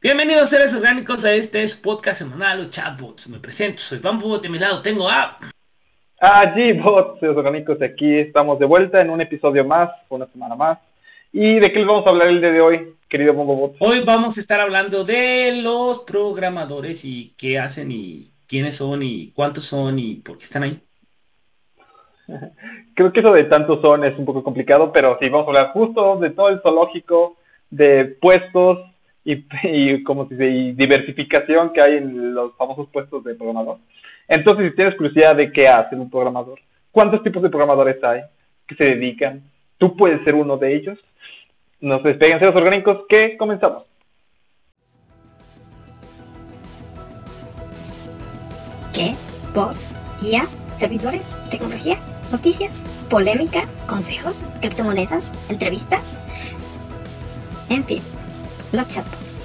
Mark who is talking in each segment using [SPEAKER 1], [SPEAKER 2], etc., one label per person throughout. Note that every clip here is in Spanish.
[SPEAKER 1] Bienvenidos seres orgánicos a este podcast semanal o chatbots. Me presento, soy Bambu, de mi lado tengo a...
[SPEAKER 2] Ah, G-Bots, seres orgánicos, aquí estamos de vuelta en un episodio más, una semana más. ¿Y de qué les vamos a hablar el día de hoy, querido Bot?
[SPEAKER 1] Hoy vamos a estar hablando de los programadores y qué hacen y quiénes son y cuántos son y por qué están ahí.
[SPEAKER 2] Creo que eso de tantos son es un poco complicado, pero sí, vamos a hablar justo de todo el zoológico, de puestos y, y como si y diversificación que hay en los famosos puestos de programador. Entonces, si tienes curiosidad de qué hace un programador, cuántos tipos de programadores hay, que se dedican, tú puedes ser uno de ellos. Nos despeguen los orgánicos que comenzamos.
[SPEAKER 3] ¿Qué? ¿Bots? ¿IA? ¿Servidores? ¿Tecnología? ¿Noticias? ¿Polémica? ¿Consejos? ¿Criptomonedas? ¿Entrevistas? En fin, los chatbots.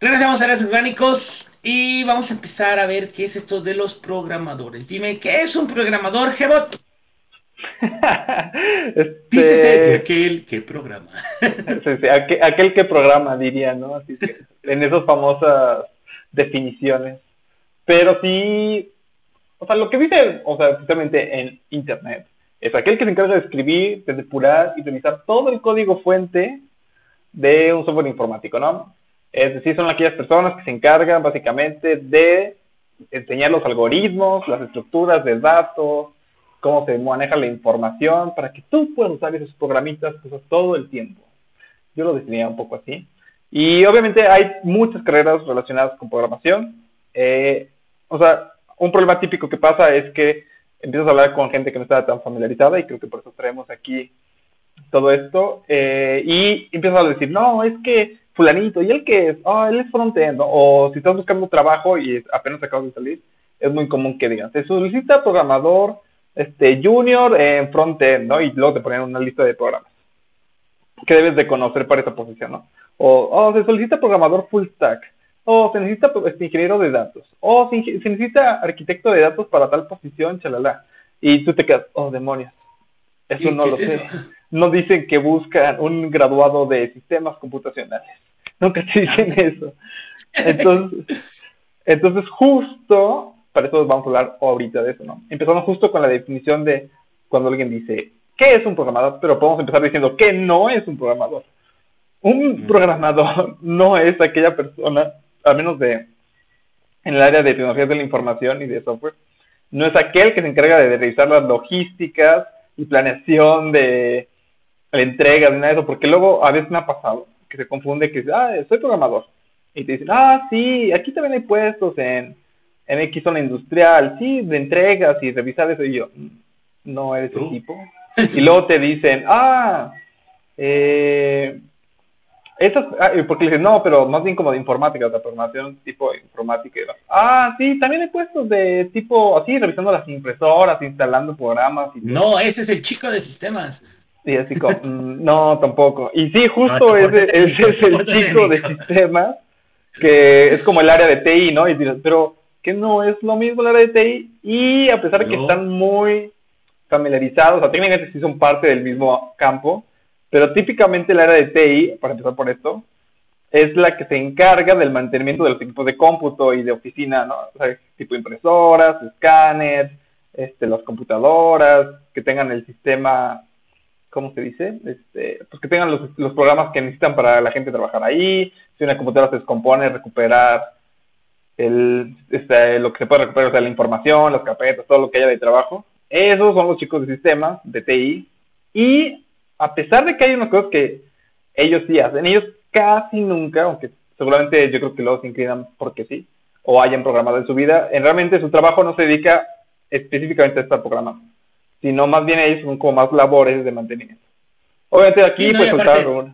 [SPEAKER 1] Regresamos a los orgánicos y vamos a empezar a ver qué es esto de los programadores. Dime, ¿qué es un programador, Gebot? este... aquel que programa.
[SPEAKER 2] aquel, que programa, diría, ¿no? Así que, en esas famosas definiciones. Pero sí, o sea, lo que dice, o sea, justamente en Internet, es aquel que se encarga de escribir, de depurar y revisar todo el código fuente de un software informático, ¿no? Es decir, son aquellas personas que se encargan básicamente de enseñar los algoritmos, las estructuras de datos, cómo se maneja la información, para que tú puedas usar esos programitas cosas todo el tiempo. Yo lo definía un poco así. Y obviamente hay muchas carreras relacionadas con programación. Eh, o sea, un problema típico que pasa es que empiezas a hablar con gente que no está tan familiarizada y creo que por eso traemos aquí todo esto eh, y empiezas a decir, no, es que fulanito, ¿y él qué es? Ah, él es frontend, o si estás buscando trabajo y apenas acabas de salir, es muy común que digan, se solicita programador este junior en frontend, ¿no? Y luego te ponen una lista de programas que debes de conocer para esa posición, ¿no? O oh, se solicita programador full stack, o se necesita este, ingeniero de datos, o se, se necesita arquitecto de datos para tal posición, chalala. Y tú te quedas, oh, demonios, eso no lo sé. No dicen que buscan un graduado de sistemas computacionales. Nunca te dicen eso. Entonces, entonces justo, para eso vamos a hablar ahorita de eso, ¿no? Empezamos justo con la definición de cuando alguien dice, ¿qué es un programador? Pero podemos empezar diciendo, ¿qué no es un programador? Un programador no es aquella persona, al menos de en el área de tecnologías de la información y de software, no es aquel que se encarga de revisar las logísticas y planeación de la entrega, de nada de eso, porque luego a veces me ha pasado que se confunde que ah, soy programador. Y te dicen, ah, sí, aquí también hay puestos en, en X zona industrial, sí, de entregas y revisar eso. Y yo, no eres ese tipo. Y luego te dicen, ah, eh, esas, ah, porque le dicen, no, pero más bien como de informática, de programación tipo informática. Ah, sí, también hay puestos de tipo así, revisando las impresoras, instalando programas. Y
[SPEAKER 1] no, ese es el chico de sistemas.
[SPEAKER 2] Y así como, mm, no, tampoco. Y sí, justo ese, ese es el chico de sistemas, que es como el área de TI, ¿no? Y dices, pero que no es lo mismo el área de TI. Y a pesar de que están muy familiarizados, o sea, técnicamente sí son parte del mismo campo, pero típicamente el área de TI, para empezar por esto, es la que se encarga del mantenimiento de los equipos de cómputo y de oficina, ¿no? O sea, tipo impresoras, escáneres, este, las computadoras, que tengan el sistema ¿cómo se dice? Este, pues que tengan los, los programas que necesitan para la gente trabajar ahí, si una computadora se descompone, recuperar el, este, lo que se puede recuperar, o sea, la información, las carpetas, todo lo que haya de trabajo. Esos son los chicos de sistemas, de TI, y a pesar de que hay unas cosas que ellos sí hacen, ellos casi nunca, aunque seguramente yo creo que luego se inclinan porque sí, o hayan programado en su vida, en realmente su trabajo no se dedica específicamente a estar programando sino más bien ellos son como más labores de mantenimiento. Obviamente aquí pues aparte,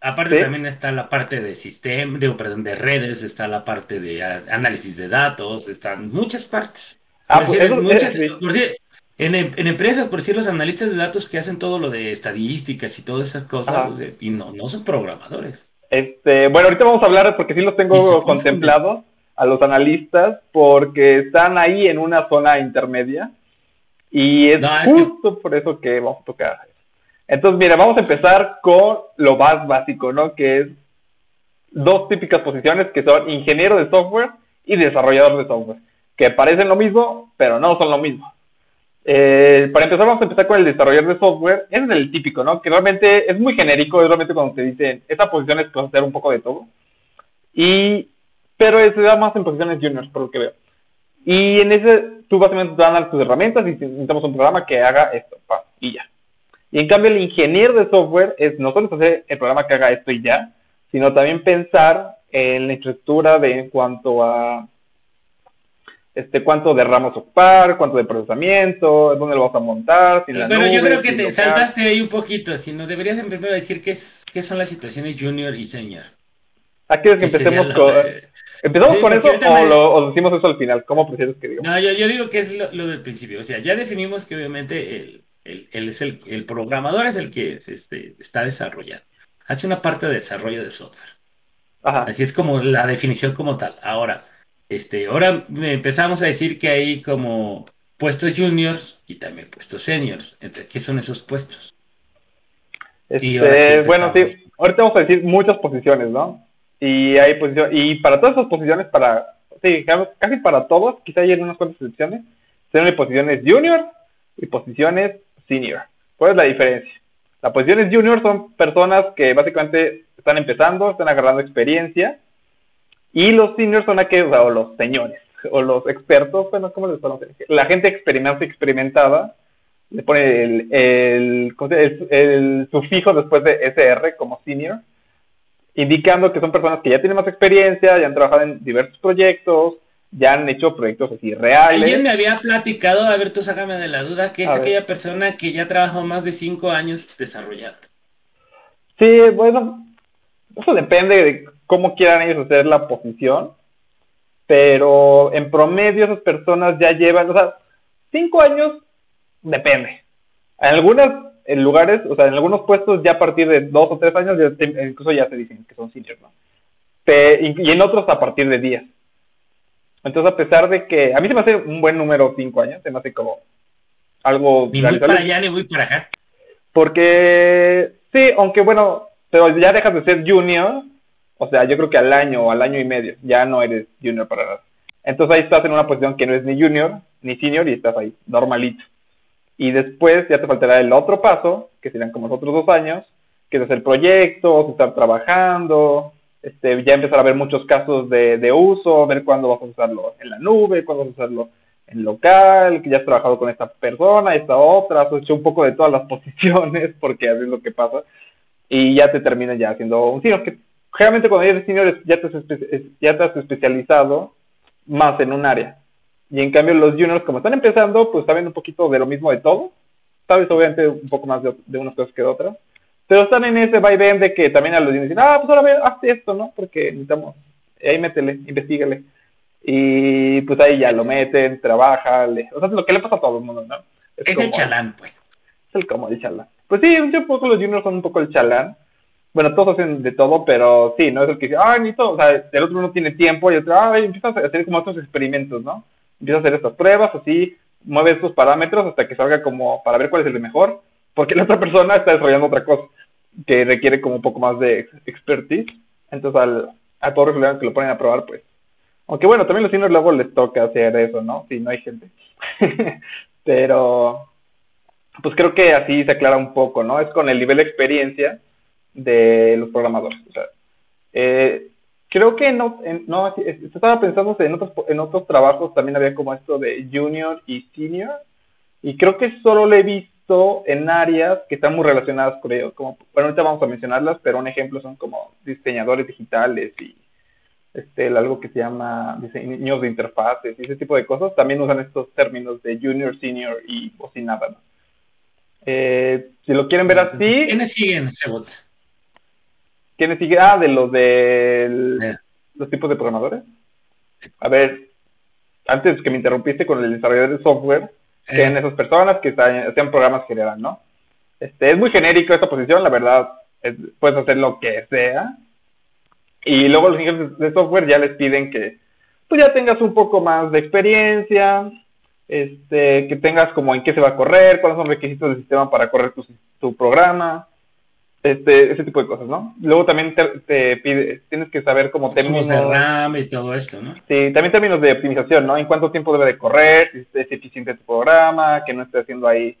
[SPEAKER 1] aparte también está la parte de sistema, digo, perdón, de redes, está la parte de análisis de datos, están muchas partes. Ah, pues en, en, empresas, por decir, los analistas de datos que hacen todo lo de estadísticas y todas esas cosas, pues, y no, no son programadores.
[SPEAKER 2] Este, bueno, ahorita vamos a hablar porque sí los tengo contemplados a los analistas porque están ahí en una zona intermedia y es justo por eso que vamos a tocar. Entonces, mira, vamos a empezar con lo más básico, ¿no? Que es dos típicas posiciones que son ingeniero de software y desarrollador de software, que parecen lo mismo, pero no son lo mismo. Eh, para empezar, vamos a empezar con el desarrollador de software. Ese es el típico, ¿no? Que realmente es muy genérico, es realmente cuando te dicen, esta posición es hacer un poco de todo. Y, pero se da más en posiciones juniors, por lo que veo. Y en ese, tú básicamente te dar tus herramientas y necesitamos un programa que haga esto, pa, y ya. Y en cambio, el ingeniero de software es no solo hacer el programa que haga esto y ya, sino también pensar en la infraestructura de en cuanto a este, cuánto de ramos ocupar, cuánto de procesamiento, dónde lo vas a montar,
[SPEAKER 1] si la Pero yo creo que te saltaste ahí un poquito, si no deberías primero decir qué, qué son las situaciones junior y senior.
[SPEAKER 2] ¿A qué es que empecemos con... ¿Empezamos con eso o, lo, decimos eso al final? ¿Cómo prefieres que diga?
[SPEAKER 1] No, yo, yo digo que es lo, del principio. O sea, ya definimos que obviamente el, el, el, es el, el programador es el que este, está desarrollando. Hace una parte de desarrollo de software. Ajá. Así es como la definición como tal. Ahora, este, ahora empezamos a decir que hay como puestos juniors y también puestos seniors. Entonces, ¿qué son esos puestos?
[SPEAKER 2] Este, bueno, sí, ahorita vamos a decir muchas posiciones, ¿no? Y hay posiciones, y para todas esas posiciones, para, sí, casi para todos, quizá hay unas cuantas excepciones, tienen posiciones junior y posiciones senior. ¿Cuál es la diferencia? Las posiciones junior son personas que básicamente están empezando, están agarrando experiencia, y los seniors son aquellos, o los señores, o los expertos, bueno, ¿cómo les conocen? La gente experimentada, experimentada le pone el, el, el, sufijo después de SR como senior, indicando que son personas que ya tienen más experiencia, ya han trabajado en diversos proyectos, ya han hecho proyectos así reales.
[SPEAKER 1] Alguien me había platicado, a ver, tú sácame de la duda, que es aquella persona que ya trabajó más de cinco años desarrollando.
[SPEAKER 2] Sí, bueno, eso depende de cómo quieran ellos hacer la posición, pero en promedio esas personas ya llevan, o sea, cinco años depende. En algunos lugares, o sea, en algunos puestos ya a partir de dos o tres años incluso ya se dicen que son seniors, ¿no? y en otros a partir de diez. Entonces, a pesar de que a mí se me hace un buen número cinco años, se me hace como algo...
[SPEAKER 1] Ni muy para allá ni muy para acá.
[SPEAKER 2] Porque, sí, aunque bueno, pero ya dejas de ser junior o sea, yo creo que al año o al año y medio ya no eres junior para nada. Entonces ahí estás en una posición que no es ni junior ni senior y estás ahí, normalito. Y después ya te faltará el otro paso, que serían como los otros dos años, que es hacer proyectos, estar trabajando, este, ya empezar a ver muchos casos de, de uso, ver cuándo vas a usarlo en la nube, cuándo vas a usarlo en local, que ya has trabajado con esta persona, esta otra, has hecho un poco de todas las posiciones, porque así es lo que pasa, y ya te terminan ya haciendo un senior, que generalmente cuando eres senior ya te, has, ya te has especializado más en un área. Y en cambio los juniors, como están empezando, pues saben un poquito de lo mismo de todo. Sabes, obviamente, un poco más de, unas cosas que de otras. Pero están en ese vaivén de que también a los juniors dicen, ah, pues ahora ve, haz esto, ¿no? Porque necesitamos, ahí métele, investigale. Y pues ahí ya lo meten, trabaja, o sea, es lo que le pasa a todo el mundo, ¿no?
[SPEAKER 1] Es, el chalán, pues.
[SPEAKER 2] Es el como el chalán. Pues sí, un poco los juniors son un poco el chalán bueno, todos hacen de todo, pero sí, ¿no? Es el que dice, ni todo, o sea, el otro no tiene tiempo y otro, ay, empieza a hacer como otros experimentos, ¿no? Empieza a hacer estas pruebas, así, mueve estos parámetros hasta que salga como para ver cuál es el mejor, porque la otra persona está desarrollando otra cosa que requiere como un poco más de expertise, entonces al, a todos los que lo ponen a probar, pues, aunque bueno, también los seniors luego les toca hacer eso, ¿no? Si no hay gente. pero, pues creo que así se aclara un poco, ¿no? Es con el nivel de experiencia de los programadores. O sea, eh, creo que no, no, estaba pensando en otros, en otros trabajos también había como esto de junior y senior, y creo que solo lo he visto en áreas que están muy relacionadas con ellos, como, bueno, ahorita vamos a mencionarlas, pero un ejemplo son como diseñadores digitales y este, algo que se llama diseños de interfaces y ese tipo de cosas, también usan estos términos de junior, senior y o sin nada. Eh, si lo quieren ver así...
[SPEAKER 1] ¿Quiénes siguen,
[SPEAKER 2] ¿Quiénes sigue? Ah, de los de los tipos de programadores. A ver, antes que me interrumpiste con el desarrollador de software, que en esas personas que hacían programas general, ¿no? Este, es muy genérico esta posición, la verdad, puedes hacer lo que sea. Y luego los ingenieros de software ya les piden que tú pues, ya tengas un poco más de experiencia, este, que tengas como en qué se va a correr, cuáles son los requisitos del sistema para correr tu, tu programa, este, ese tipo de cosas, ¿no? Luego también te, pide, tienes que saber cómo
[SPEAKER 1] términos de RAM y todo esto, ¿no?
[SPEAKER 2] Sí, también términos de optimización, ¿no? En cuánto tiempo debe de correr, si es eficiente tu programa, que no esté haciendo ahí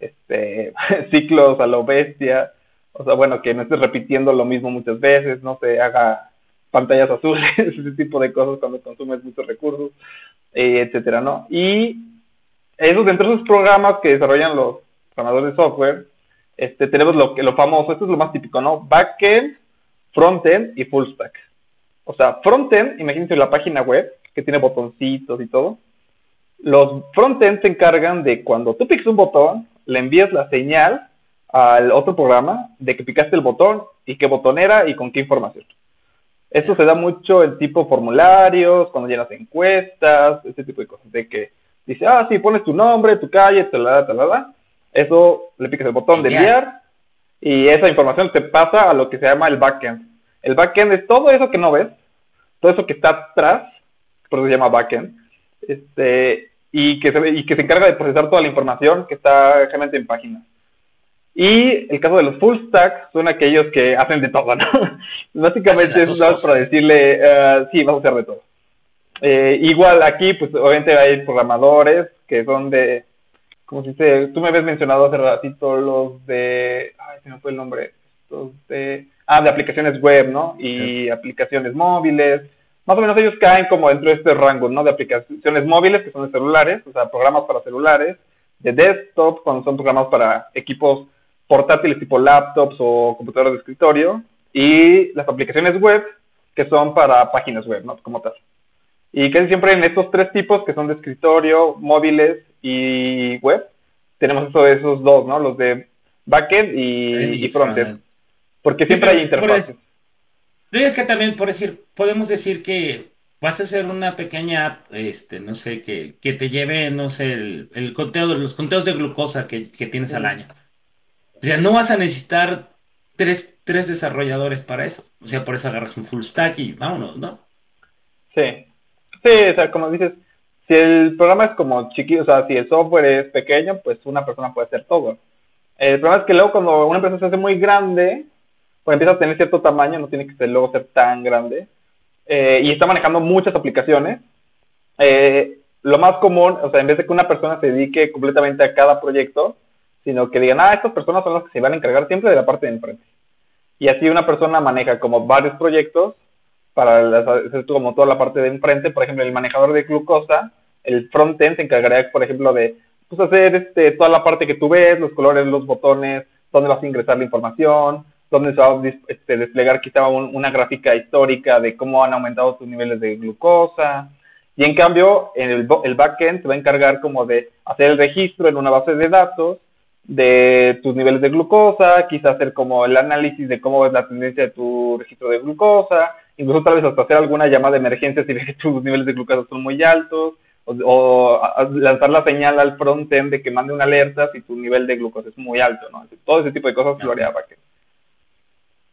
[SPEAKER 2] este ciclos a lo bestia, o sea, bueno, que no estés repitiendo lo mismo muchas veces, no se haga pantallas azules, ese tipo de cosas cuando consumes muchos recursos, eh, etcétera, ¿no? Y eso dentro de esos programas que desarrollan los programadores de software, este, tenemos lo, lo famoso, esto es lo más típico, ¿no? Backend, frontend y full stack. O sea, frontend, imagínense la página web que tiene botoncitos y todo. Los frontend se encargan de cuando tú piques un botón, le envías la señal al otro programa de que picaste el botón y qué botón era y con qué información. Eso se da mucho en tipo formularios, cuando llenas encuestas, ese tipo de cosas. De que dice, ah, sí, pones tu nombre, tu calle, talada, talada eso le picas el botón de enviar y esa información te pasa a lo que se llama el backend. El backend es todo eso que no ves, todo eso que está atrás, por eso se llama backend, este, y que se, y que se encarga de procesar toda la información que está realmente en páginas. Y el caso de los full stack son aquellos que hacen de todo, ¿no? Básicamente es para decirle, uh, sí, vamos a hacer de todo. Eh, igual aquí, pues obviamente hay programadores que son de como si se, tú me habías mencionado hace ratito los de, ay, se me fue el nombre, estos de, ah, de aplicaciones web, ¿no? Y aplicaciones móviles, más o menos ellos caen como dentro de este rango, ¿no? De aplicaciones móviles, que son de celulares, o sea, programas para celulares, de desktop, cuando son programas para equipos portátiles tipo laptops o computadoras de escritorio, y las aplicaciones web, que son para páginas web, ¿no? Como tal. Y casi siempre en estos tres tipos, que son de escritorio, móviles y web, tenemos eso, esos dos, ¿no? Los de backend y, y frontend. Porque siempre hay interfaces.
[SPEAKER 1] Es que también, por decir, podemos decir que vas a hacer una pequeña este, no sé, que, que te lleve, no sé, el, el conteo, los conteos de glucosa que, que tienes al año. O sea, no vas a necesitar tres, tres desarrolladores para eso. O sea, por eso agarras un full stack y vámonos, ¿no?
[SPEAKER 2] Sí. Sí, o sea, como dices, si el programa es como chiquito, o sea, si el software es pequeño, pues una persona puede hacer todo. El problema es que luego cuando una empresa se hace muy grande, pues empieza a tener cierto tamaño, no tiene que ser, luego ser tan grande, eh, y está manejando muchas aplicaciones, eh, lo más común, o sea, en vez de que una persona se dedique completamente a cada proyecto, sino que digan, ah, estas personas son las que se van a encargar siempre de la parte de enfrente. Y así una persona maneja como varios proyectos para hacer como toda la parte de enfrente, por ejemplo, el manejador de glucosa, el frontend se encargaría, por ejemplo, de pues, hacer este, toda la parte que tú ves, los colores, los botones, dónde vas a ingresar la información, dónde se va a este, desplegar quizá una gráfica histórica de cómo han aumentado tus niveles de glucosa. Y en cambio, el, el backend se va a encargar como de hacer el registro en una base de datos de tus niveles de glucosa, quizá hacer como el análisis de cómo es la tendencia de tu registro de glucosa, incluso tal vez hasta hacer alguna llamada de emergencia si ves que tus niveles de glucosa son muy altos, o, lanzar la señal al frontend de que mande una alerta si tu nivel de glucosa es muy alto, ¿no? Todo ese tipo de cosas lo haría backend.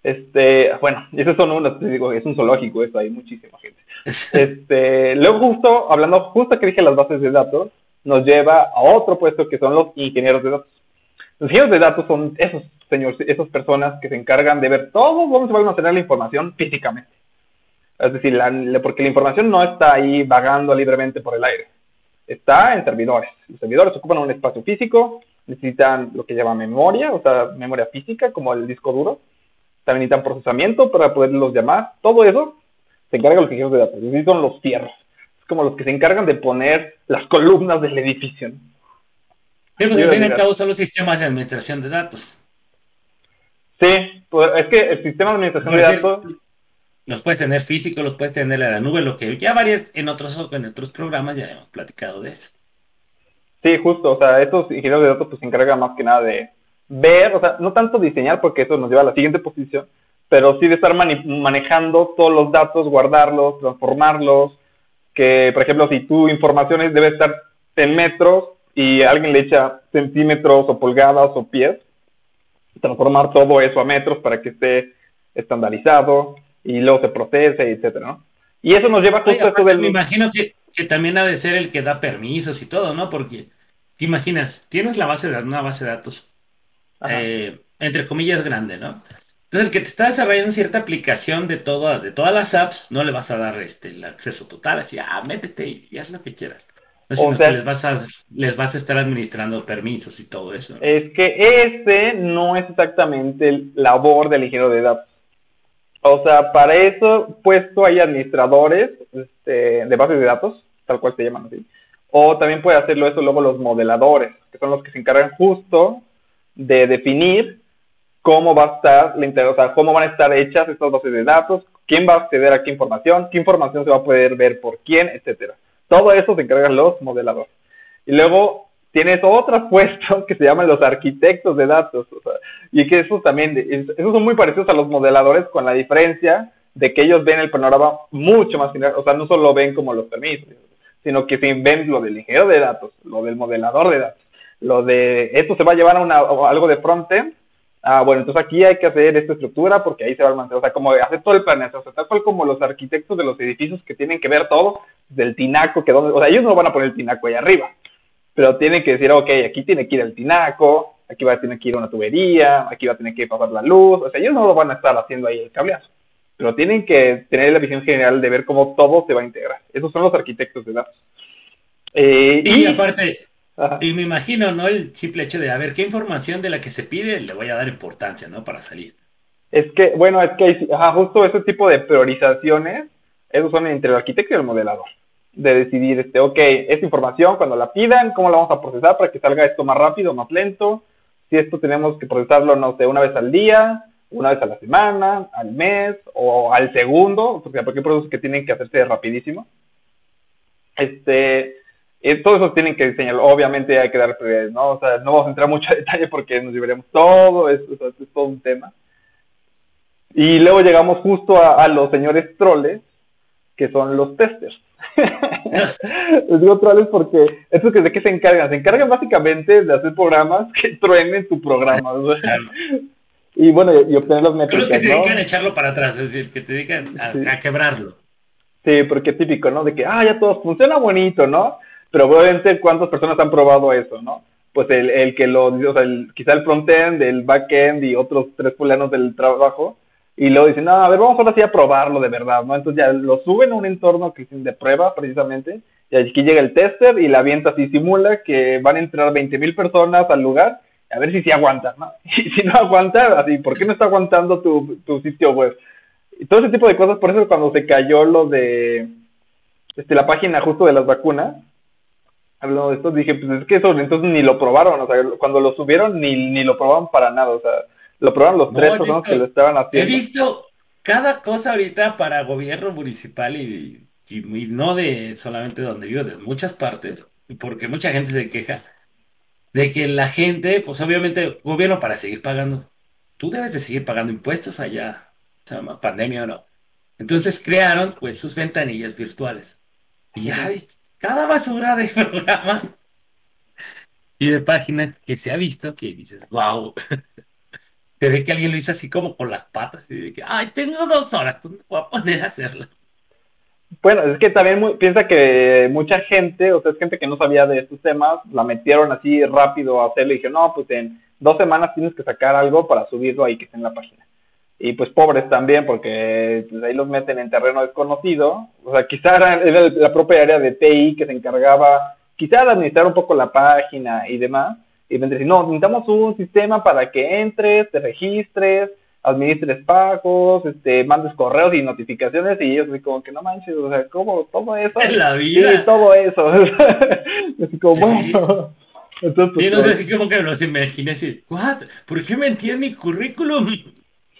[SPEAKER 2] Este, bueno, esos son unos, te digo, es un zoológico eso, hay muchísima gente. Este, luego justo, hablando, justo que dije las bases de datos, nos lleva a otro puesto que son los ingenieros de datos. Los ingenieros de datos son esos señores, esas personas que se encargan de ver todo cómo se va a almacenar la información físicamente. Es decir, porque la información no está ahí vagando libremente por el aire. Está en servidores. Los servidores ocupan un espacio físico, necesitan lo que llama memoria, o sea, memoria física, como el disco duro. También necesitan procesamiento para poderlos llamar. Todo eso se encarga los ingenieros de datos. Es son los fierros. Es como los que se encargan de poner las columnas del edificio.
[SPEAKER 1] Sí, pues al cabo son los sistemas de administración de datos.
[SPEAKER 2] Sí, pues es que el sistema de administración de datos
[SPEAKER 1] los puedes tener físicos, los puedes tener en la nube, lo que ya varias en otros en otros programas ya hemos platicado de eso.
[SPEAKER 2] Sí, justo, o sea, estos ingenieros de datos pues se encargan más que nada de ver, o sea, no tanto diseñar porque eso nos lleva a la siguiente posición, pero sí de estar manejando todos los datos, guardarlos, transformarlos, que por ejemplo si tu información debe estar en metros y alguien le echa centímetros o pulgadas o pies, transformar todo eso a metros para que esté estandarizado, y luego se procesa, etcétera, ¿no? Y eso nos lleva justo a esto del...
[SPEAKER 1] Me imagino que que también ha de ser el que da permisos y todo, ¿no? Porque, te imaginas, tienes la base de una base de datos, eh, entre comillas, grande, ¿no? Entonces, el que te está desarrollando cierta aplicación de todas, de todas las apps, no le vas a dar este el acceso total, así, ah, métete y haz lo que quieras. o sea, les vas a les vas a estar administrando permisos y todo eso.
[SPEAKER 2] Es que ese no es exactamente el labor del ingeniero de datos. O sea, para eso puesto hay administradores este, de bases de datos, tal cual se llaman así. O también puede hacerlo eso luego los modeladores, que son los que se encargan justo de definir cómo va a estar la o cómo van a estar hechas estas bases de datos, quién va a acceder a qué información, qué información se va a poder ver por quién, etcétera. Todo eso se encargan los modeladores. Y luego tienes otro puesto que se llaman los arquitectos de datos, o sea, y que esos también, esos son muy parecidos a los modeladores con la diferencia de que ellos ven el panorama mucho más general, o sea, no solo ven como los permisos, sino que ven lo del ingeniero de datos, lo del modelador de datos, lo de esto se va a llevar a, una, a algo de frontend, ah, bueno, entonces aquí hay que hacer esta estructura porque ahí se va a mantener, o sea, como hacer todo el planeta, o sea, tal cual como los arquitectos de los edificios que tienen que ver todo, del tinaco, que donde, o sea, ellos no van a poner el tinaco ahí arriba, pero tienen que decir, ok, aquí tiene que ir el tinaco, aquí va a tener que ir una tubería, aquí va a tener que pasar la luz, o sea, ellos no lo van a estar haciendo ahí el cableazo, pero tienen que tener la visión general de ver cómo todo se va a integrar. Esos son los arquitectos de datos.
[SPEAKER 1] Eh, y aparte, y me imagino, ¿no? El simple hecho de, a ver, ¿qué información de la que se pide le voy a dar importancia, ¿no? Para salir.
[SPEAKER 2] Es que, bueno, es que justo ese tipo de priorizaciones, esos son entre el arquitecto y el modelador. De decidir, este, ok, esta información, cuando la pidan, ¿cómo la vamos a procesar para que salga esto más rápido, más lento? Si esto tenemos que procesarlo, no sé, una vez al día, una vez a la semana, al mes o al segundo, porque, hay procesos que tienen que hacerse rapidísimo. Este, eh, todo eso tienen que diseñarlo. Obviamente hay que dar prioridades, ¿no? O sea, no vamos a entrar mucho a detalle porque nos llevaremos todo, es, es todo un tema. Y luego llegamos justo a, los señores troles, que son los testers. Les digo troles porque, ¿eso que, ¿de qué se encargan? Se encargan básicamente de hacer programas que truenen tu programa. y bueno, y obtener las métricas,
[SPEAKER 1] que te dedican a echarlo para atrás, es decir, que te dedican a, quebrarlo.
[SPEAKER 2] Sí, porque es típico, ¿no? De que, ah, ya todo funciona bonito, ¿no? pero obviamente cuántas personas han probado eso, ¿no? Pues el, el que lo, o sea, el, quizá el frontend, el backend y otros tres fulanos del trabajo, y luego dicen, no, a ver, vamos ahora sí a probarlo de verdad, ¿no? Entonces ya lo suben a un entorno que es de prueba, precisamente, y aquí llega el tester y la avienta así, simula que van a entrar 20 mil personas al lugar, a ver si sí aguanta, ¿no? Y si no aguanta, así, ¿por qué no está aguantando tu, tu sitio web? Y todo ese tipo de cosas, por eso cuando se cayó lo de este, la página justo de las vacunas, hablando de esto, dije, pues es que eso entonces ni lo probaron, o sea, cuando lo subieron ni, ni lo probaron para nada, o sea, lo probaron los tres personas que lo estaban haciendo.
[SPEAKER 1] He visto cada cosa ahorita para gobierno municipal y, y, no de solamente donde vivo, de muchas partes, porque mucha gente se queja de que la gente, pues obviamente, gobierno para seguir pagando, tú debes de seguir pagando impuestos allá, o sea, pandemia o no. Entonces crearon pues sus ventanillas virtuales. Y ya cada basura de programa y de páginas que se ha visto que dices, wow, se ve que alguien lo hizo así como con las patas y de que, ay, tengo dos horas, ¿dónde voy a poner a hacerlo?
[SPEAKER 2] Bueno, es que también piensa que mucha gente, o sea, es gente que no sabía de estos temas, la metieron así rápido a hacerlo y dije, no, pues en dos semanas tienes que sacar algo para subirlo ahí que esté en la página y pues pobres también, porque pues, ahí los meten en terreno desconocido. O sea, quizá era, la propia área de TI que se encargaba, quizá de administrar un poco la página y demás. Y me decir, no, necesitamos un sistema para que entres, te registres, administres pagos, este, mandes correos y notificaciones y ellos así como que no manches, o sea, ¿cómo? Todo eso.
[SPEAKER 1] En la vida.
[SPEAKER 2] Sí, todo eso. así como, bueno.
[SPEAKER 1] Entonces, pues, no sé, así como que los imaginé así, ¿what? ¿Por qué me en mi currículum?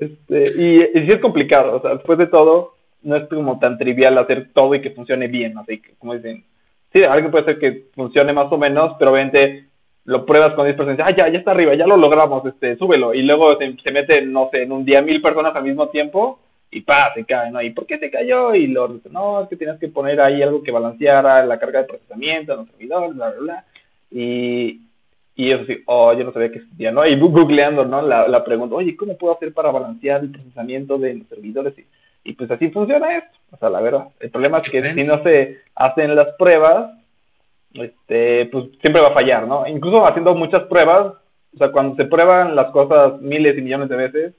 [SPEAKER 2] este, y, y sí es complicado, o sea, después de todo, no es como tan trivial hacer todo y que funcione bien, así que, como dicen, sí, algo puede ser que funcione más o menos, pero obviamente lo pruebas con 10 personas, ah, ya, ya está arriba, ya lo logramos, este, súbelo, y luego se, se mete, no sé, en un día mil personas al mismo tiempo, y pa, se cae, ¿no? ¿Y por qué se cayó? Y lo, no, es que tienes que poner ahí algo que balanceara la carga de procesamiento en los servidores, bla, bla, bla. Y, y eso sí, oh, yo no sabía que existía, ¿no? Y googleando, ¿no? La, la pregunta, oye, ¿cómo puedo hacer para balancear el procesamiento de los servidores? Y Y pues así funciona esto, o sea, la verdad. El problema es que si no se hacen las pruebas, este, pues siempre va a fallar, ¿no? Incluso haciendo muchas pruebas, o sea, cuando se prueban las cosas miles y millones de veces,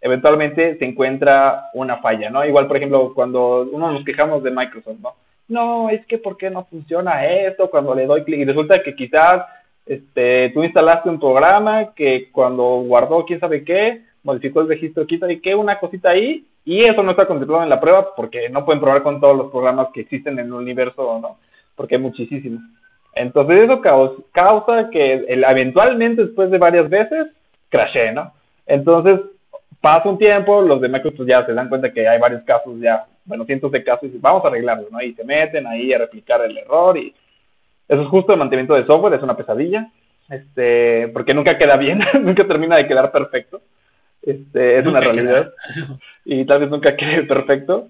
[SPEAKER 2] eventualmente se encuentra una falla, ¿no? Igual, por ejemplo, cuando uno nos quejamos de Microsoft, ¿no? No, es que ¿por qué no funciona esto? Cuando le doy clic y resulta que quizás este, tú instalaste un programa que cuando guardó quién sabe qué, modificó el registro, quién sabe qué, una cosita ahí, y eso no está contemplado en la prueba porque no pueden probar con todos los programas que existen en el universo, ¿no? Porque hay muchísimos. Entonces eso causa, que eventualmente después de varias veces crashe, ¿no? Entonces pasa un tiempo, los de Microsoft ya se dan cuenta que hay varios casos ya, bueno, cientos de casos y vamos a arreglarlo, ¿no? Y se meten ahí a replicar el error y eso es justo el mantenimiento de software, es una pesadilla, este, porque nunca queda bien, nunca termina de quedar perfecto, este, es una realidad y tal vez nunca quede perfecto.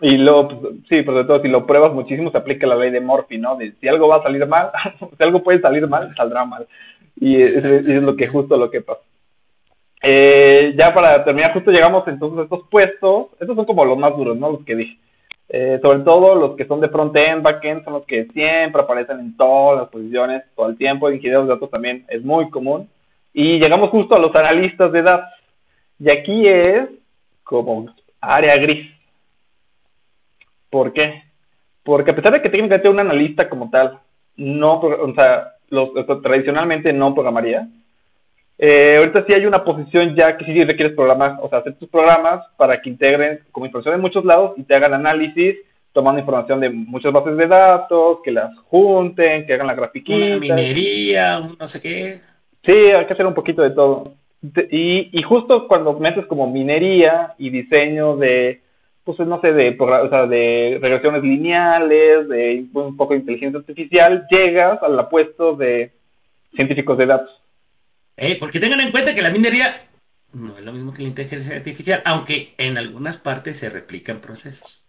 [SPEAKER 2] Y luego, pues, sí, por sobre todo, si lo pruebas muchísimo, se aplica la ley de Murphy, ¿no? De si algo va a salir mal, si algo puede salir mal, saldrá mal. Y es, es lo que justo lo que pasa. Eh, ya para terminar, justo llegamos entonces a estos puestos. Estos son como los más duros, ¿no? Los que dije. Eh, sobre todo los que son de front-end, back-end, son los que siempre aparecen en todas las posiciones, todo el tiempo. Ingenieros de datos también es muy común. Y llegamos justo a los analistas de datos. Y aquí es como área gris. ¿Por qué? Porque a pesar de que técnicamente un analista como tal, no, o sea, los, tradicionalmente no programaría, eh, ahorita sí hay una posición ya que sí requieres programar, o sea, hacer tus programas para que integren como información de muchos lados y te hagan análisis tomando información de muchas bases de datos, que las junten, que hagan la grafiquita.
[SPEAKER 1] minería, no sé qué.
[SPEAKER 2] Sí, hay que hacer un poquito de todo. Y, y justo cuando metes como minería y diseño de, pues no sé, de, o sea, de regresiones lineales, de un poco de inteligencia artificial, llegas al apuesto de científicos de datos.
[SPEAKER 1] Porque tengan en cuenta que la minería no es lo mismo que la inteligencia artificial, aunque en algunas partes se replican procesos.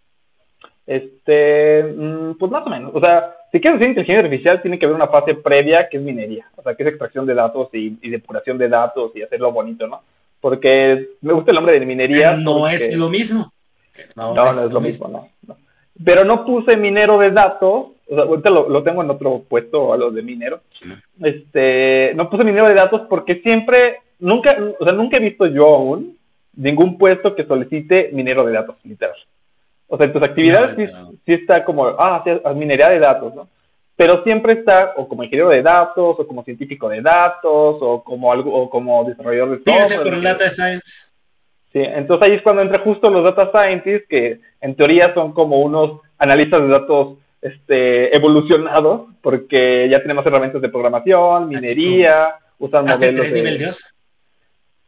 [SPEAKER 2] Este, mm, pues más o menos. O sea, si quieres decir inteligencia artificial, tiene que haber una fase previa que es minería. O sea, que es extracción de datos y, depuración de datos y hacerlo bonito, ¿no? Porque me gusta el nombre de minería.
[SPEAKER 1] No es lo mismo.
[SPEAKER 2] No, no, es, lo mismo, no, Pero no puse minero de datos. O sea, ahorita lo, tengo en otro puesto a los de minero. Este, no puse minero de datos porque siempre, nunca, o sea, nunca he visto yo aún ningún puesto que solicite minero de datos, literal. O sea, en tus actividades sí, está como, ah, minería de datos, ¿no? Pero siempre está o como ingeniero de datos, o como científico de datos, o como algo, o como desarrollador de
[SPEAKER 1] software. Sí, data science.
[SPEAKER 2] Sí, entonces ahí es cuando entra justo los data scientists, que en teoría son como unos analistas de datos este, evolucionados, porque ya tenemos herramientas de programación, minería, usan modelos de...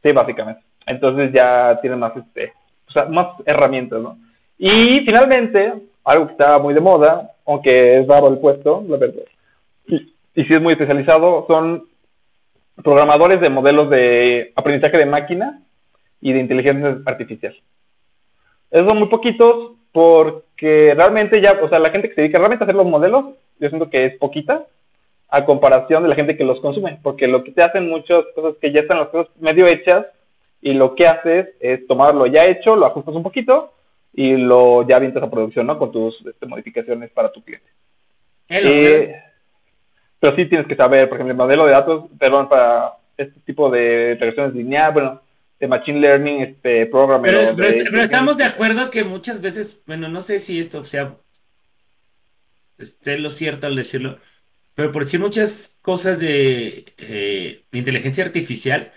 [SPEAKER 2] Sí, básicamente. Entonces ya tienen más, este, o sea, más herramientas, ¿no? Y finalmente, algo que está muy de moda, aunque es raro el puesto, la verdad, y, sí es muy especializado, son programadores de modelos de aprendizaje de máquina y de inteligencia artificial. Esos son muy poquitos porque realmente ya, o sea, la gente que se dedica realmente a hacer los modelos, yo siento que es poquita a comparación de la gente que los consume, porque lo que te hacen muchas cosas que ya están las cosas medio hechas y lo que haces es tomarlo ya hecho, lo ajustas un poquito y lo ya avientas a producción, ¿no? Con tus este, modificaciones para tu cliente. Eh, pero sí tienes que saber, por ejemplo, el modelo de datos, perdón, para este tipo de regresiones lineales, bueno, de Machine Learning, este, programming.
[SPEAKER 1] Pero, pero, estamos de acuerdo que muchas veces, bueno, no sé si esto sea esté lo cierto al decirlo, pero por decir muchas cosas de, eh, inteligencia artificial,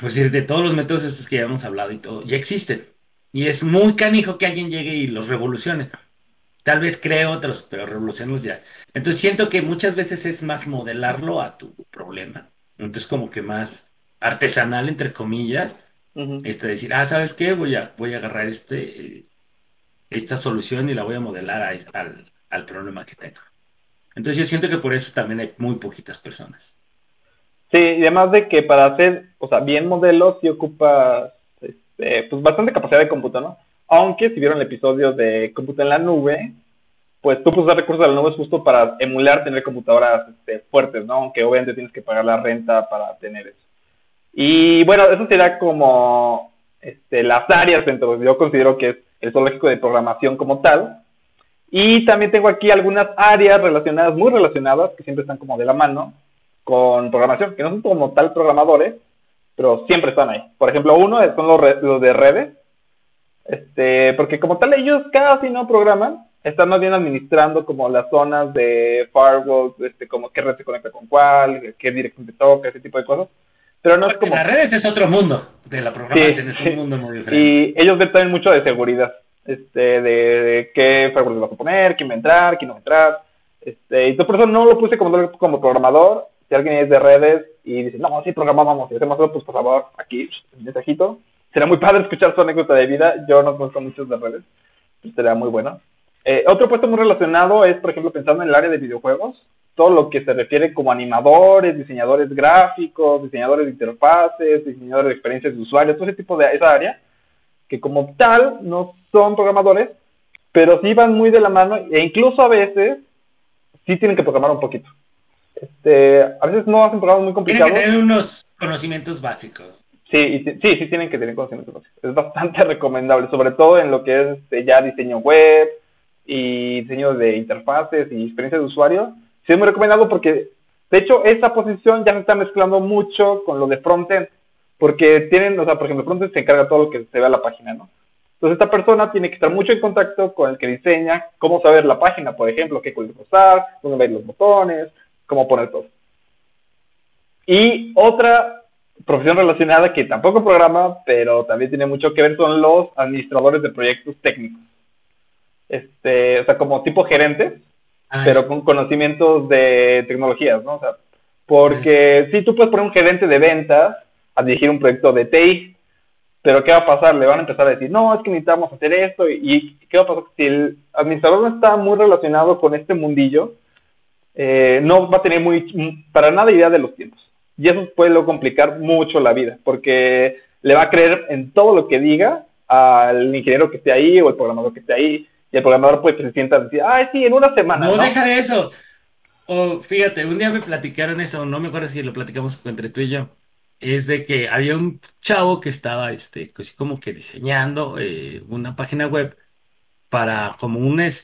[SPEAKER 1] pues de todos los métodos estos que ya hemos hablado y todo, ya existen. Y es muy canijo que alguien llegue y los revolucione. Tal vez cree otros, pero revolucionarlos ya. Entonces siento que muchas veces es más modelarlo a tu problema. Entonces como que más artesanal, entre comillas, este, decir, ah, ¿sabes qué? Voy a, voy a agarrar este, esta solución y la voy a modelar al, al problema que tengo. Entonces yo siento que por eso también hay muy poquitas personas.
[SPEAKER 2] Sí, y además de que para hacer, o sea, bien modelos sí ocupas este, pues bastante capacidad de cómputo, ¿no? Aunque si vieron el episodio de cómputo en la nube, pues tú puedes recursos de la nube justo para emular tener computadoras este, fuertes, ¿no? Aunque obviamente tienes que pagar la renta para tener eso. Y bueno, eso será como este, las áreas dentro, yo considero que es el zoológico de programación como tal. Y también tengo aquí algunas áreas relacionadas, muy relacionadas, que siempre están como de la mano con programación, que no son como tal programadores, pero siempre están ahí. Por ejemplo, uno son los, los de redes, este, porque como tal ellos casi no programan, están más bien administrando como las zonas de firewalls, este, como qué red se conecta con cuál, qué dirección te toca, ese tipo de cosas. Pero no es como...
[SPEAKER 1] Las redes es otro mundo de la programación, es un mundo muy diferente.
[SPEAKER 2] Y ellos ven también mucho de seguridad, este, de, qué firewall vas a poner, quién va a entrar, quién no va a entrar. Este, y por eso no lo puse como, como programador. Si alguien es de redes y dice, no, sí programamos y hacemos eso, pues por favor, aquí, un mensajito. Será muy padre escuchar su anécdota de vida. Yo no conozco muchos de redes, pues sería muy bueno. Eh, otro puesto muy relacionado es, por ejemplo, pensando en el área de videojuegos, todo lo que se refiere como animadores, diseñadores gráficos, diseñadores de interfaces, diseñadores de experiencias de usuario, todo ese tipo de esa área, que como tal no son programadores, pero sí van muy de la mano e incluso a veces sí tienen que programar un poquito. Este, a veces no hacen programas muy complicados.
[SPEAKER 1] Tienen que tener unos conocimientos básicos.
[SPEAKER 2] Sí, sí, sí tienen que tener conocimientos básicos. Es bastante recomendable, sobre todo en lo que es este, ya diseño web, y diseño de interfaces y experiencia de usuario, sí es muy recomendado porque, de hecho, esa posición ya se está mezclando mucho con lo de frontend, porque tienen, o sea, por ejemplo, frontend se encarga todo lo que se ve a la página, ¿no? Entonces, esta persona tiene que estar mucho en contacto con el que diseña, cómo saber la página, por ejemplo, qué color usar, dónde ver los botones, cómo poner todo. Y otra profesión relacionada que tampoco programa, pero también tiene mucho que ver, son los administradores de proyectos técnicos este, o sea, como tipo gerente, ah, pero con conocimientos de tecnologías, ¿no? O sea, porque si tú puedes poner un gerente de ventas a dirigir un proyecto de TI, pero ¿qué va a pasar? Le van a empezar a decir, no, es que necesitamos hacer esto, y, ¿qué va a pasar? Si el administrador no está muy relacionado con este mundillo, eh, no va a tener muy, para nada idea de los tiempos. Y eso puede luego complicar mucho la vida, porque le va a creer en todo lo que diga al ingeniero que esté ahí o el programador que esté ahí, y el programador pues se sienta y dice, ay, sí, en una semana.
[SPEAKER 1] No, deja de eso. O fíjate, un día me platicaron eso, no me acuerdo si lo platicamos entre tú y yo. Es de que había un chavo que estaba, este, pues, como que diseñando eh, una página web para como un es,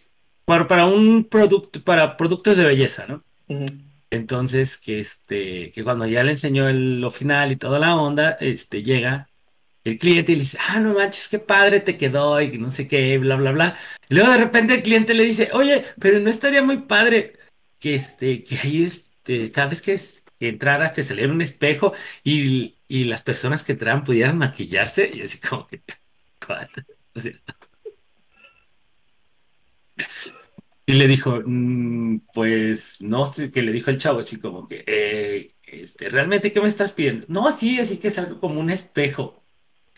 [SPEAKER 1] para, para un producto, para productos de belleza, ¿no? Entonces, que este, que cuando ya le enseñó el, lo final y toda la onda, este, llega el cliente y le dice, ah, no manches, qué padre te quedó y no sé qué, bla, bla, bla. Y luego de repente el cliente le dice, oye, pero no estaría muy padre que este, que ahí este, vez que, que entraras te saliera un espejo y, y las personas que entraran pudieran maquillarse. Y así como que, y le dijo, mm, pues no, que le dijo el chavo así como que, eh, este, ¿realmente qué me estás pidiendo? No, sí, así que es algo como un espejo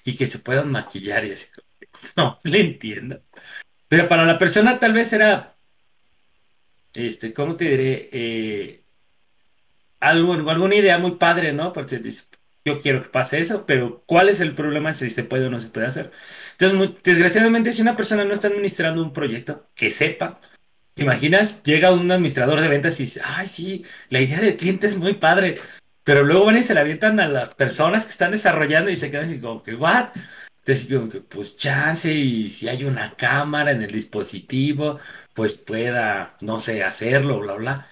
[SPEAKER 1] y que se puedan maquillar y así. No, le entiendo. Pero para la persona tal vez era, este, ¿cómo te diré? Eh, algo, alguna idea muy padre, ¿no? Porque yo quiero que pase eso, pero ¿cuál es el problema si se puede o no se puede hacer? Entonces, desgraciadamente, si una persona no está administrando un proyecto, que sepa, imaginas, llega un administrador de ventas y dice, ay, sí, la idea del cliente es muy padre, pero luego van y se la avientan a las personas que están desarrollando y se quedan así como que, ¿what? Entonces, como que, pues chance y si hay una cámara en el dispositivo, pues pueda, no sé, hacerlo, bla, bla.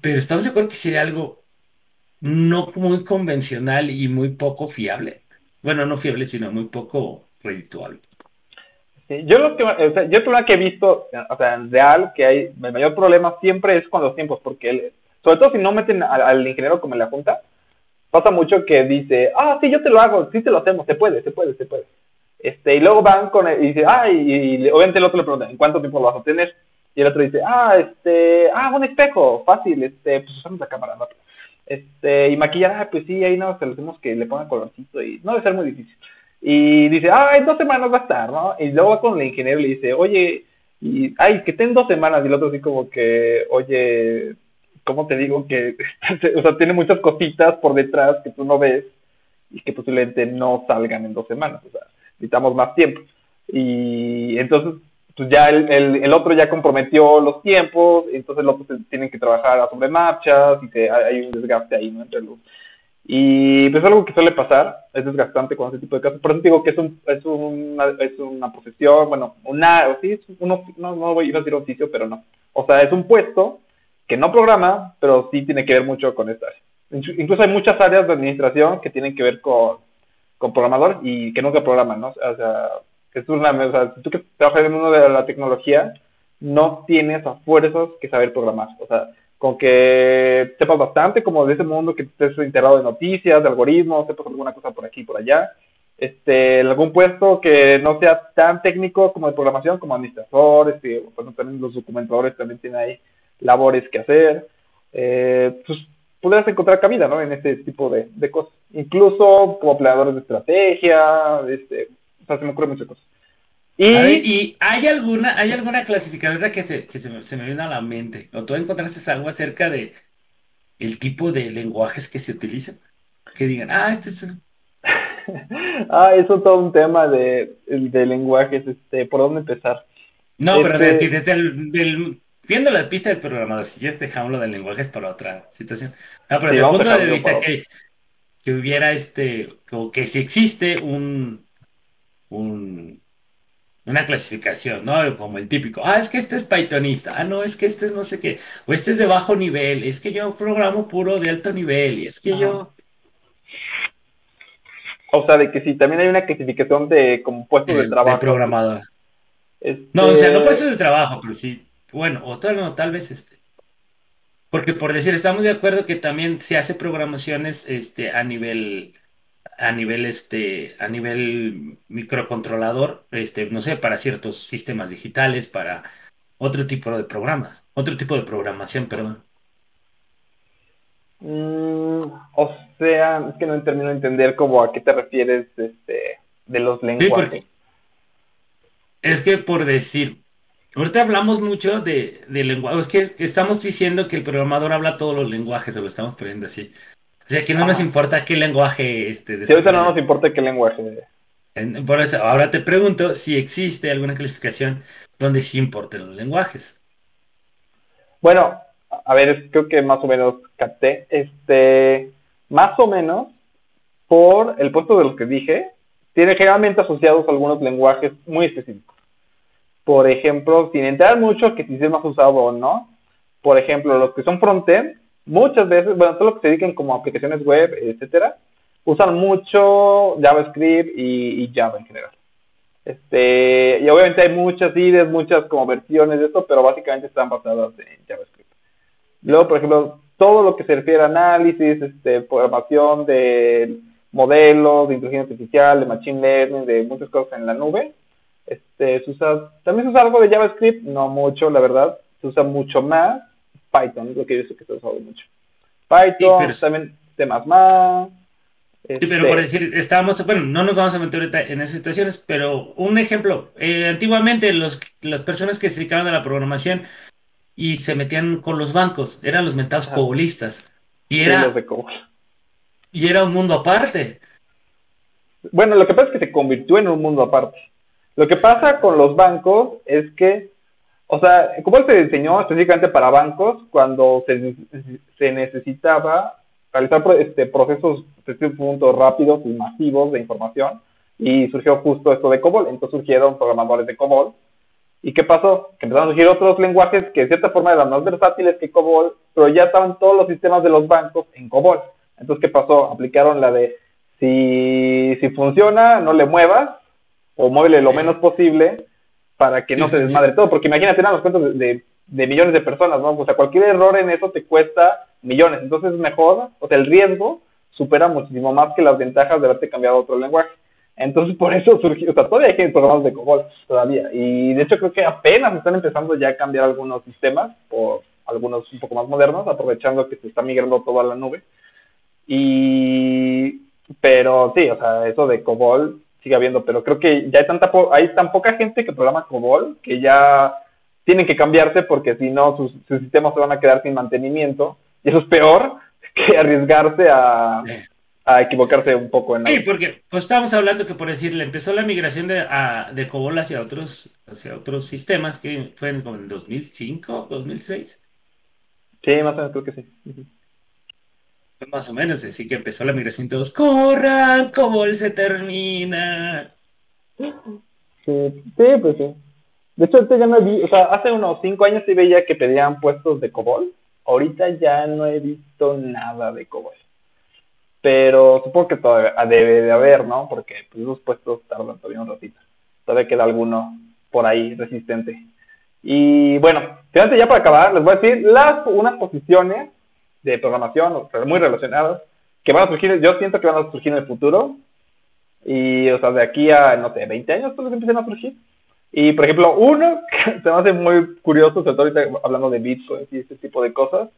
[SPEAKER 1] Pero estamos de acuerdo que sería algo no muy convencional y muy poco fiable. Bueno, no fiable, sino muy poco redituable.
[SPEAKER 2] yo lo que, yo lo que he visto, o sea, en real, que hay, el mayor problema siempre es con los tiempos, porque sobre todo si no meten al, ingeniero como en la junta, pasa mucho que dice, ah, sí, yo te lo hago, sí te lo hacemos, se puede, se puede, se puede. Este, y luego van con él y dice, ah, y, obviamente el otro le pregunta, ¿en cuánto tiempo lo vas a tener? Y el otro dice, ah, este, ah, un espejo, fácil, este, pues usamos la cámara, ¿no? Este, y maquillar, ah, pues sí, ahí no, se lo decimos que le pongan colorcito y no debe ser muy difícil. Y dice, ah, en dos semanas va a estar, ¿no? Y luego va con el ingeniero y le dice, oye, y, ay, que ten dos semanas, y el otro así como que, oye, ¿cómo te digo? Que, o sea, tiene muchas cositas por detrás que tú no ves y que posiblemente no salgan en dos semanas, o sea, necesitamos más tiempo. Y entonces, pues ya el, el, otro ya comprometió los tiempos, entonces los otros tienen que trabajar a sobre marchas y que hay un desgaste ahí, ¿no? Entre los... Y pues es algo que suele pasar, es desgastante con ese tipo de casos. Por eso digo que es, un, es, una, es una profesión, bueno, una, sí, es uno, no, no voy a decir oficio, pero no. O sea, es un puesto que no programa, pero sí tiene que ver mucho con esta Incluso hay muchas áreas de administración que tienen que ver con, con programador y que nunca programan, ¿no? O sea, es una, o sea, tú que trabajas en el mundo de la tecnología, no tienes a fuerzas que saber programar. O sea, con que sepas bastante como de ese mundo, que estés enterado de noticias, de algoritmos, sepas alguna cosa por aquí por allá. Este, algún puesto que no sea tan técnico como de programación, como administrador, este, bueno, también los documentadores también tienen ahí labores que hacer. Eh, pues podrás encontrar cabida, ¿no? En este tipo de, de cosas. Incluso como planeadores de estrategia, este, o sea, se me ocurren muchas cosas.
[SPEAKER 1] Y, hay alguna hay alguna clasificadora que se, que se, me, se me viene a la mente, o tú encontraste algo acerca de el tipo de lenguajes que se utilizan, que digan, ah, este es
[SPEAKER 2] ah, eso es todo un tema de, de lenguajes, este, ¿por dónde empezar?
[SPEAKER 1] No, pero este desde, el, del, viendo la pista del programador, si ya dejamos lo del lenguaje es para otra situación. No, pero desde el punto de vista que, que hubiera este, o que si existe un, un una clasificación, ¿no? Como el típico, ah, es que este es Pythonista, ah, no, es que este es no sé qué, o este es de bajo nivel, es que yo programo puro de alto nivel, y es que yo...
[SPEAKER 2] O sea, de que sí, también hay una clasificación de como puestos de, trabajo.
[SPEAKER 1] De programador. No, o sea, no este puestos de trabajo, pero sí, bueno, o tal, no, tal vez este. Porque por decir, estamos de acuerdo que también se hace programaciones este a nivel a nivel este a nivel microcontrolador este no sé para ciertos sistemas digitales para otro tipo de programas otro tipo de programación perdón.
[SPEAKER 2] Mm, o sea es que no termino de entender cómo a qué te refieres este de los lenguajes.
[SPEAKER 1] es que por decir ahorita hablamos mucho de, de lenguaje es que estamos diciendo que el programador habla todos los lenguajes lo estamos poniendo así o sea, que no nos importa qué lenguaje... Este,
[SPEAKER 2] sí, ahorita no nos importa qué lenguaje.
[SPEAKER 1] por eso, ahora te pregunto si existe alguna clasificación donde sí importen los lenguajes.
[SPEAKER 2] Bueno, a ver, creo que más o menos capté. Este, más o menos, por el puesto de lo que dije, tiene generalmente asociados algunos lenguajes muy específicos. Por ejemplo, sin entrar mucho que si es más usado o no, por ejemplo, los que son frontend muchas veces, bueno, todo lo que se dediquen como aplicaciones web, etcétera, usan mucho JavaScript y, Java en general. Este, y obviamente hay muchas IDEs, muchas como versiones de esto, pero básicamente están basadas en JavaScript. Luego, por ejemplo, todo lo que se refiere a análisis, este, programación de modelos de inteligencia artificial, de machine learning, de muchas cosas en la nube, este, se usa, también se usa algo de JavaScript, no mucho, la verdad, se usa mucho más Python, es lo que yo sé que se usa mucho. Python, sí, también temas más.
[SPEAKER 1] Sí, pero por este decir, estábamos, bueno, no nos vamos a meter ahorita en esas situaciones, pero un ejemplo, eh, antiguamente los, las personas que se dedicaban a la programación y se metían con los bancos, eran los mentados cobolistas. Y era,
[SPEAKER 2] de
[SPEAKER 1] y era un mundo aparte.
[SPEAKER 2] Bueno, lo que pasa es que se convirtió en un mundo aparte. Lo que pasa con los bancos es que o sea, ¿cómo se diseñó específicamente para bancos cuando se, se necesitaba realizar este, procesos este punto, rápidos y masivos de información y surgió justo esto de COBOL, entonces surgieron programadores de COBOL. ¿Y qué pasó? Que empezaron a surgir otros lenguajes que de cierta forma eran más versátiles que COBOL, pero ya estaban todos los sistemas de los bancos en COBOL. Entonces, ¿qué pasó? Aplicaron la de si, si funciona, no le muevas, o muévele lo menos posible, para que no se desmadre todo, porque imagínate, eran los cuentos de, de, millones de personas, ¿no? O sea, cualquier error en eso te cuesta millones, entonces es mejor, o sea, el riesgo supera muchísimo más que las ventajas de haberte cambiado otro lenguaje. Entonces, por eso surgió, o sea, todavía hay programas de COBOL, todavía, y de hecho creo que apenas están empezando ya a cambiar algunos sistemas, por algunos un poco más modernos, aprovechando que se está migrando todo a la nube. Y, pero sí, o sea, eso de COBOL sigue habiendo, pero creo que ya hay tanta hay tan poca gente que programa COBOL que ya tienen que cambiarse porque si no sus, sistemas se van a quedar sin mantenimiento y eso es peor que arriesgarse a, a equivocarse un poco en
[SPEAKER 1] Sí, porque pues estábamos hablando que por decirle empezó la migración de, a, de COBOL hacia otros hacia otros sistemas que fue en, en 2005, 2006.
[SPEAKER 2] Sí, más o menos creo que sí.
[SPEAKER 1] Más o menos, así que empezó la migración todos, corran, él se termina.
[SPEAKER 2] Sí, sí, pues sí. De hecho, ya no vi, o sea, hace unos cinco años sí veía que pedían puestos de COBOL. Ahorita ya no he visto nada de COBOL. Pero supongo que todavía debe de haber, ¿no? Porque pues, esos puestos tardan todavía un ratito. Todavía queda alguno por ahí resistente. Y bueno, fíjate ya para acabar, les voy a decir las unas posiciones de programación muy relacionadas que van a surgir, yo siento que van a surgir en el futuro. Y, o sea, de aquí a, no sé, 20 años, pues empiezan a surgir. Y, por ejemplo, uno que se me hace muy curioso, sobre todo ahorita hablando de Bitcoin y este tipo de cosas,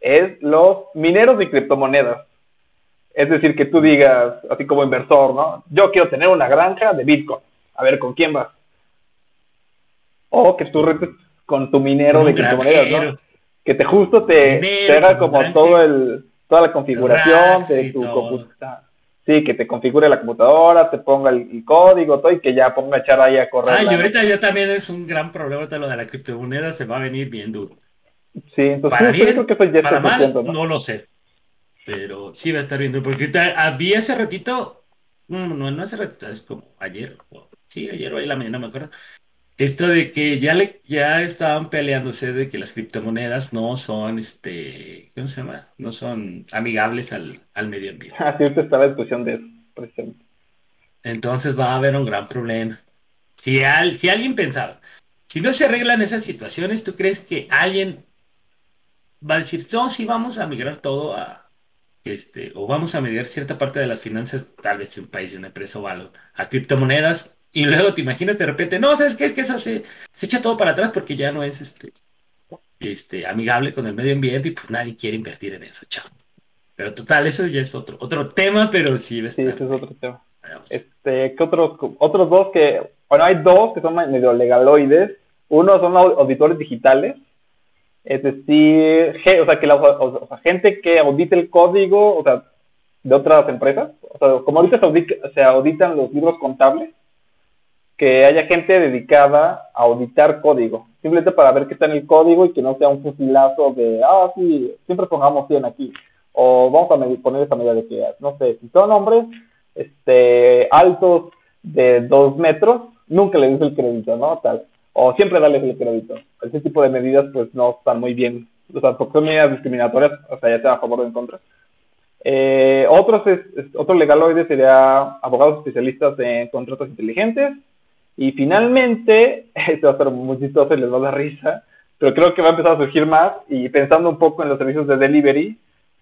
[SPEAKER 2] es los mineros de criptomonedas. Es decir, que tú digas, así como inversor, ¿no? Yo quiero tener una granja de Bitcoin. A ver, ¿con quién vas? O que tú rentes con tu minero de criptomonedas, ¿no? Que te justo te, haga como todo el, toda la configuración de tu computadora. Sí, que te configure la computadora, te ponga el, código, todo, y que ya ponga a echar ahí a correr.
[SPEAKER 1] Ah, y ahorita ya también es un gran problema, lo de la criptomoneda se va a venir bien duro.
[SPEAKER 2] Sí, entonces para creo que eso ya
[SPEAKER 1] para mal, ¿no? no lo sé. Pero sí va a estar bien duro, porque había ese ratito, no, no, no hace ratito, es como ayer, sí, ayer o ahí la mañana, me acuerdo, esto de que ya le ya estaban peleándose de que las criptomonedas no son este cómo se llama no son amigables al, al medio ambiente.
[SPEAKER 2] Ah sí estaba discusión de eso presente
[SPEAKER 1] entonces va a haber un gran problema. Si al, si alguien pensaba si no se arreglan esas situaciones tú crees que alguien va a decir no sí vamos a migrar todo a este o vamos a mediar cierta parte de las finanzas tal vez de un país de una empresa o algo a criptomonedas y luego te imaginas de repente, no, ¿sabes qué? Es que eso se, se echa todo para atrás porque ya no es este este amigable con el medio ambiente y pues nadie quiere invertir en eso, chao. Pero total, eso ya es otro otro tema, pero sí.
[SPEAKER 2] Sí, ese es otro tema. Este, ¿qué otros, otros dos que, bueno, hay dos que son medio legaloides. Uno son auditores digitales, es decir, o sea, que la o sea, gente que audite el código, o sea, de otras empresas. O sea, como ahorita se, se auditan los libros contables, que haya gente dedicada a auditar código, simplemente para ver qué está en el código y que no sea un fusilazo de, ah, sí, siempre pongamos 100 aquí, o vamos a poner esa medida de que, no sé, si son hombres este, altos de dos metros, nunca le des el crédito, ¿no? Tal, o siempre darles el crédito. Ese tipo de medidas, pues, no están muy bien, o sea, porque son medidas discriminatorias, o sea, ya sea a favor o en contra. Eh, otros es, otro legaloide sería abogados especialistas en contratos inteligentes, y finalmente, esto va a ser muy chistoso y les va a dar risa, pero creo que va a empezar a surgir más y pensando un poco en los servicios de delivery,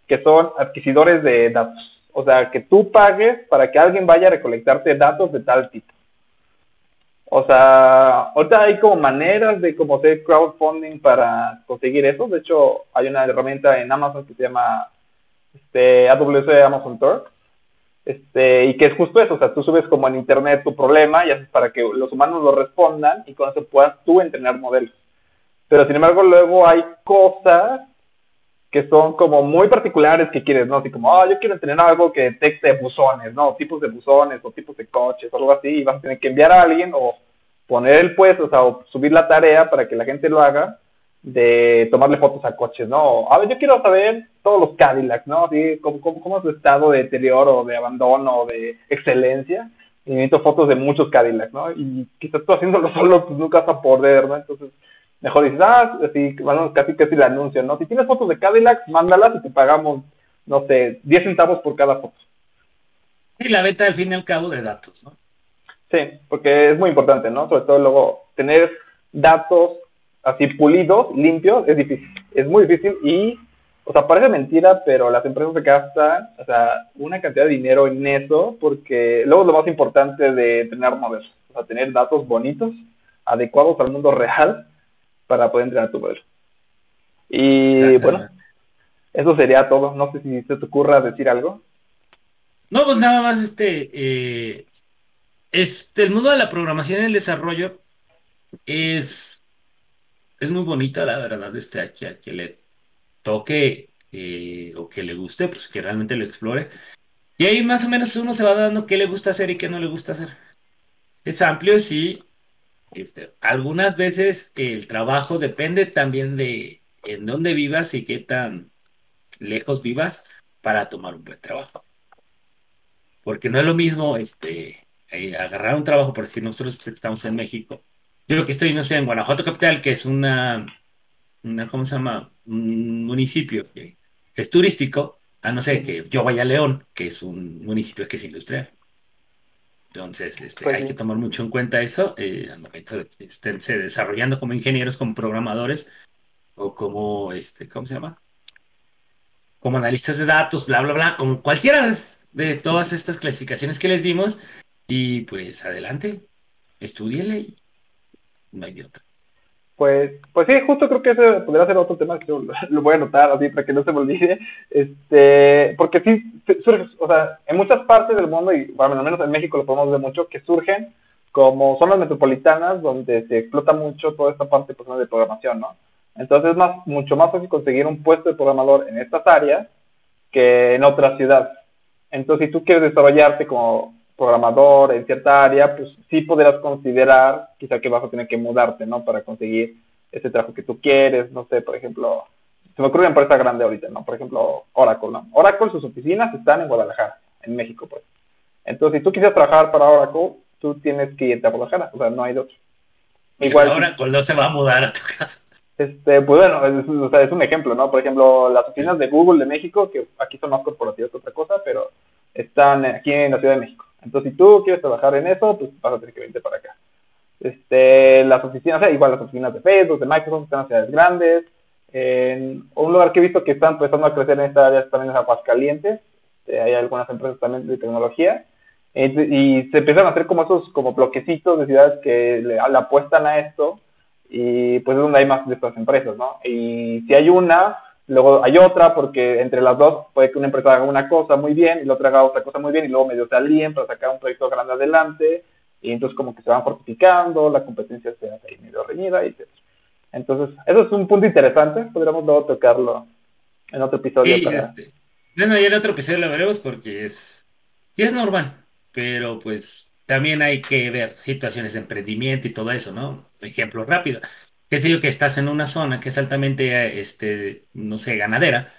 [SPEAKER 2] que son adquisidores de datos. O sea, que tú pagues para que alguien vaya a recolectarte datos de tal tipo. O sea, ahorita hay como maneras de como hacer crowdfunding para conseguir eso. De hecho, hay una herramienta en Amazon que se llama este, AWS Amazon Turk, este, y que es justo eso, o sea, tú subes como en internet tu problema y haces para que los humanos lo respondan y con eso puedas tú entrenar modelos. Pero sin embargo, luego hay cosas que son como muy particulares que quieres, ¿no? Así como, ah, yo quiero entrenar algo que detecte buzones, ¿no? Tipos de buzones o tipos de coches o algo así, y vas a tener que enviar a alguien o poner el puesto, o sea, o subir la tarea para que la gente lo haga de tomarle fotos a coches, ¿no? A ver, yo quiero saber todos los Cadillacs, ¿no? Así, ¿cómo, cómo, es su estado de deterioro, de abandono, de excelencia? Y necesito fotos de muchos Cadillacs, ¿no? Y quizás tú haciéndolo solo, pues nunca vas a poder, ¿no? Entonces, mejor dices, ah, así, bueno, casi casi la anuncio, ¿no? Si tienes fotos de Cadillacs, mándalas y te pagamos, no sé, 10 centavos por cada foto.
[SPEAKER 1] Y la venta al fin y al cabo de datos, ¿no?
[SPEAKER 2] Sí, porque es muy importante, ¿no? Sobre todo luego tener datos así pulidos, limpios, es difícil. Es muy difícil y, o sea, parece mentira, pero las empresas se gastan, o sea, una cantidad de dinero en eso porque luego es lo más importante de entrenar modelos, o sea, tener datos bonitos, adecuados al mundo real para poder entrenar tu modelo. Y bueno, eso sería todo. No sé si se te ocurra decir algo.
[SPEAKER 1] No, pues nada más, este, eh, este, el mundo de la programación y el desarrollo es es muy bonita, la verdad, este, a, que, le toque eh, o que le guste, pues que realmente lo explore. Y ahí más o menos uno se va dando qué le gusta hacer y qué no le gusta hacer. Es amplio, sí. Este, algunas veces el trabajo depende también de en dónde vivas y qué tan lejos vivas. para tomar un buen trabajo. Porque no es lo mismo este eh, agarrar un trabajo, por si nosotros estamos en México. Yo que estoy, no sé, en Guanajuato Capital, que es una, una ¿cómo se llama? Un municipio que es turístico, a no ser que yo vaya a León, que es un municipio que es industrial. Entonces, este, pues hay que tomar mucho en cuenta eso eh, al momento de desarrollando como ingenieros, como programadores o como, este, ¿cómo se llama? Como analistas de datos, bla, bla, bla, como cualquiera de todas estas clasificaciones que les dimos. Y pues adelante, estudiele y no hay otra.
[SPEAKER 2] Pues, pues sí, justo creo que ese podría ser otro tema que yo lo voy a anotar así para que no se me olvide. Este, porque sí surge, o sea, en muchas partes del mundo, y bueno, al menos en México lo podemos ver mucho, que surgen como zonas metropolitanas donde se explota mucho toda esta parte pues, de programación, ¿no? Entonces es más, mucho más fácil conseguir un puesto de programador en estas áreas que en otras ciudades. Entonces, si tú quieres desarrollarte como programador en cierta área, pues sí podrás considerar quizá que vas a tener que mudarte, ¿no? Para conseguir ese trabajo que tú quieres, no sé, por ejemplo, se me ocurre una empresa grande ahorita, ¿no? Por ejemplo, Oracle, ¿no? Oracle, sus oficinas están en Guadalajara, en México, pues. Entonces, si tú quisieras trabajar para Oracle, tú tienes que irte a Guadalajara, o sea, no hay dos.
[SPEAKER 1] Igual. Oracle no se va a mudar a tu casa.
[SPEAKER 2] Este, pues bueno, es, o sea, es un ejemplo, ¿no? Por ejemplo, las oficinas de Google de México, que aquí son más corporativas que otra cosa, pero están aquí en la Ciudad de México. Entonces, si tú quieres trabajar en eso, pues vas a tener que venirte para acá. Este, las oficinas, igual las oficinas de Facebook, de Microsoft, están en ciudades grandes. En un lugar que he visto que están empezando a crecer en esta área también es Aguascalientes. Este, hay algunas empresas también de tecnología. y se empiezan a hacer como esos como bloquecitos de ciudades que le, le apuestan a esto. Y pues es donde hay más de estas empresas, ¿no? Y si hay una, luego hay otra, porque entre las dos puede que una empresa haga una cosa muy bien y la otra haga otra cosa muy bien y luego medio se alíen para sacar un proyecto grande adelante y entonces como que se van fortificando, la competencia se hace ahí medio reñida y Entonces, eso es un punto interesante, podríamos luego tocarlo en otro episodio.
[SPEAKER 1] Sí, este, bueno, y en otro episodio lo veremos porque es, sí es normal, pero pues también hay que ver situaciones de emprendimiento y todo eso, ¿no? Ejemplo rápido qué sé yo, que estás en una zona que es altamente, este, no sé, ganadera,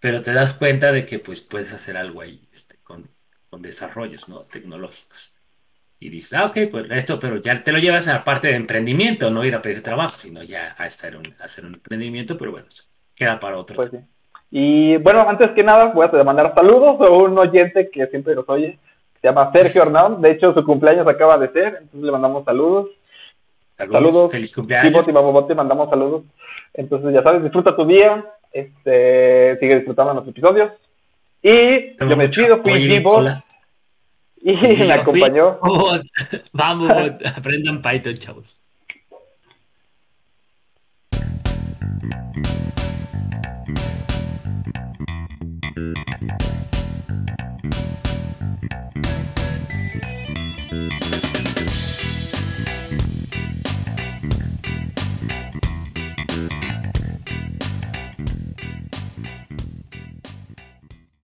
[SPEAKER 1] pero te das cuenta de que pues puedes hacer algo ahí este, con, con desarrollos ¿no? tecnológicos. Y dices, ah, ok, pues esto, pero ya te lo llevas a la parte de emprendimiento, no ir a pedir trabajo, sino ya a, estar un, hacer un emprendimiento, pero bueno, queda para otro.
[SPEAKER 2] Pues sí. Y bueno, antes que nada, voy a mandar saludos a un oyente que siempre nos oye, se llama Sergio Hernán, de hecho su cumpleaños acaba de ser, entonces le mandamos saludos. Saludos. Feliz cumpleaños. y te mandamos saludos. Entonces, ya sabes, disfruta tu día. Este, sigue disfrutando nuestros episodios. Y yo me chido, fui Gibot. Y me acompañó.
[SPEAKER 1] Vamos, aprendan Python, chavos.